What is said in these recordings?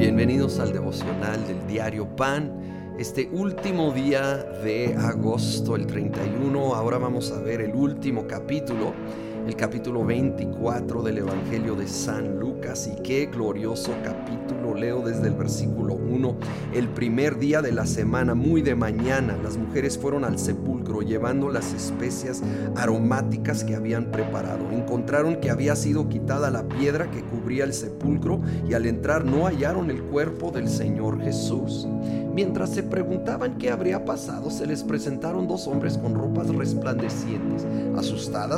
Bienvenidos al devocional del diario Pan. Este último día de agosto, el 31, ahora vamos a ver el último capítulo, el capítulo 24 del Evangelio de San Lucas. Y qué glorioso capítulo, leo desde el versículo 1. El primer día de la semana, muy de mañana, las mujeres fueron al sepulcro llevando las especias aromáticas que habían preparado. Encontraron que había sido quitada la piedra que cubría el sepulcro y al entrar no hallaron el cuerpo del Señor Jesús. Mientras se preguntaban qué habría pasado, se les presentaron dos hombres con ropas resplandecientes.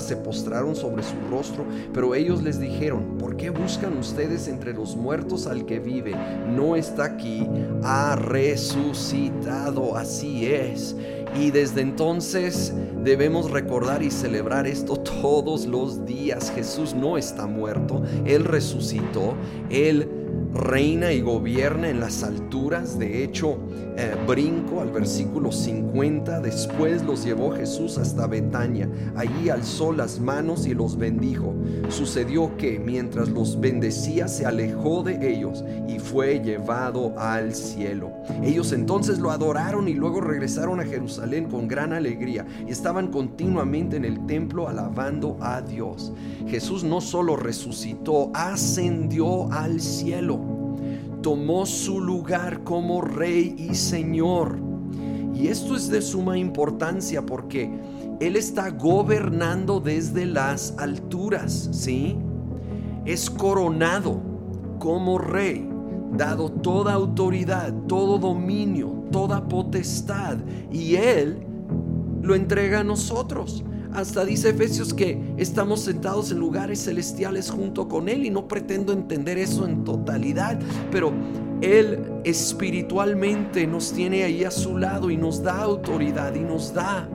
Se postraron sobre su rostro, pero ellos les dijeron, ¿por qué buscan ustedes entre los muertos al que vive? No está aquí, ha resucitado, así es. Y desde entonces debemos recordar y celebrar esto todos los días. Jesús no está muerto, Él resucitó, Él reina y gobierna en las alturas. De hecho, eh, brinco al versículo 50. Después los llevó Jesús hasta Betania. Allí alzó las manos y los bendijo. Sucedió que mientras los bendecía se alejó de ellos y fue llevado al cielo. Ellos entonces lo adoraron y luego regresaron a Jerusalén con gran alegría y estaban continuamente en el templo alabando a Dios. Jesús no solo resucitó, ascendió al cielo tomó su lugar como rey y señor. Y esto es de suma importancia porque Él está gobernando desde las alturas, ¿sí? Es coronado como rey, dado toda autoridad, todo dominio, toda potestad, y Él lo entrega a nosotros. Hasta dice Efesios que estamos sentados en lugares celestiales junto con Él y no pretendo entender eso en totalidad, pero Él espiritualmente nos tiene ahí a su lado y nos da autoridad y nos da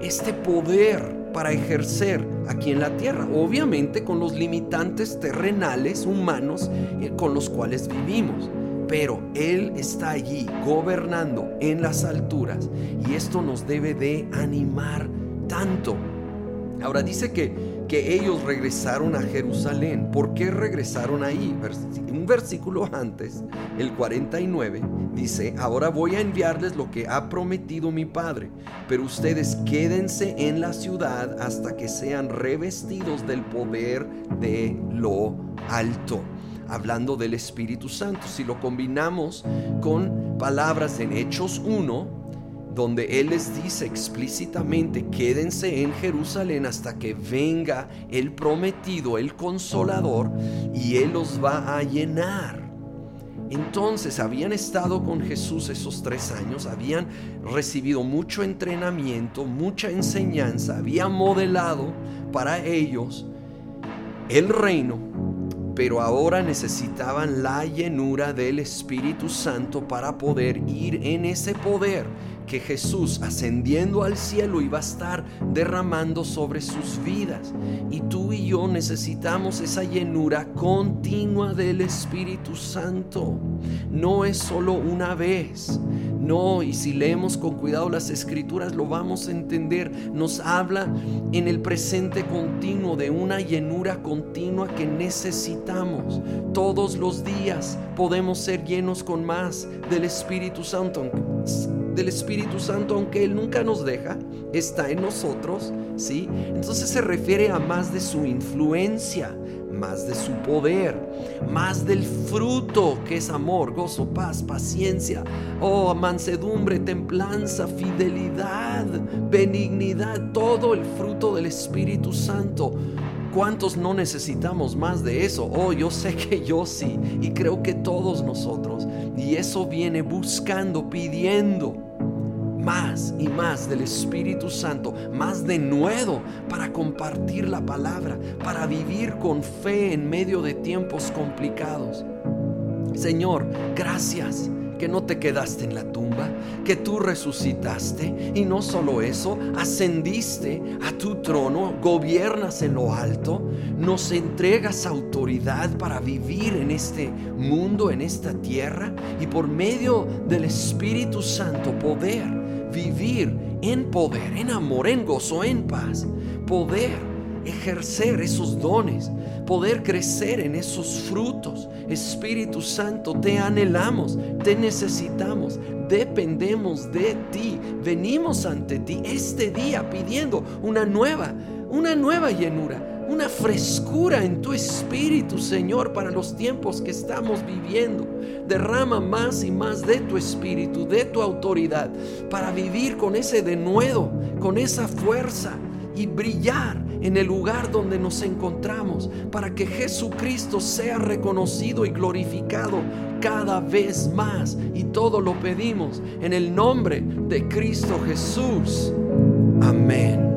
este poder para ejercer aquí en la tierra, obviamente con los limitantes terrenales, humanos, eh, con los cuales vivimos pero Él está allí gobernando en las alturas y esto nos debe de animar tanto. Ahora dice que, que ellos regresaron a Jerusalén. ¿Por qué regresaron ahí? Un versículo antes, el 49, dice, ahora voy a enviarles lo que ha prometido mi Padre, pero ustedes quédense en la ciudad hasta que sean revestidos del poder de lo alto hablando del Espíritu Santo. Si lo combinamos con palabras en Hechos 1, donde Él les dice explícitamente, quédense en Jerusalén hasta que venga el prometido, el consolador, y Él los va a llenar. Entonces habían estado con Jesús esos tres años, habían recibido mucho entrenamiento, mucha enseñanza, habían modelado para ellos el reino, pero ahora necesitaban la llenura del Espíritu Santo para poder ir en ese poder que Jesús ascendiendo al cielo iba a estar derramando sobre sus vidas. Y tú y yo necesitamos esa llenura continua del Espíritu Santo. No es solo una vez. No, y si leemos con cuidado las escrituras lo vamos a entender. Nos habla en el presente continuo de una llenura continua que necesitamos. Todos los días podemos ser llenos con más del Espíritu Santo del Espíritu Santo, aunque Él nunca nos deja, está en nosotros, ¿sí? Entonces se refiere a más de su influencia, más de su poder, más del fruto que es amor, gozo, paz, paciencia, oh, mansedumbre, templanza, fidelidad, benignidad, todo el fruto del Espíritu Santo. ¿Cuántos no necesitamos más de eso? Oh, yo sé que yo sí, y creo que todos nosotros. Y eso viene buscando, pidiendo más y más del Espíritu Santo, más de nuevo para compartir la palabra, para vivir con fe en medio de tiempos complicados. Señor, gracias que no te quedaste en la tumba, que tú resucitaste y no solo eso, ascendiste a tu trono, gobiernas en lo alto, nos entregas autoridad para vivir en este mundo, en esta tierra y por medio del Espíritu Santo poder vivir en poder, en amor, en gozo, en paz, poder ejercer esos dones, poder crecer en esos frutos. Espíritu Santo, te anhelamos, te necesitamos, dependemos de ti. Venimos ante ti este día pidiendo una nueva, una nueva llenura una frescura en tu espíritu, Señor, para los tiempos que estamos viviendo. Derrama más y más de tu espíritu, de tu autoridad, para vivir con ese denuedo, con esa fuerza y brillar en el lugar donde nos encontramos, para que Jesucristo sea reconocido y glorificado cada vez más. Y todo lo pedimos en el nombre de Cristo Jesús. Amén.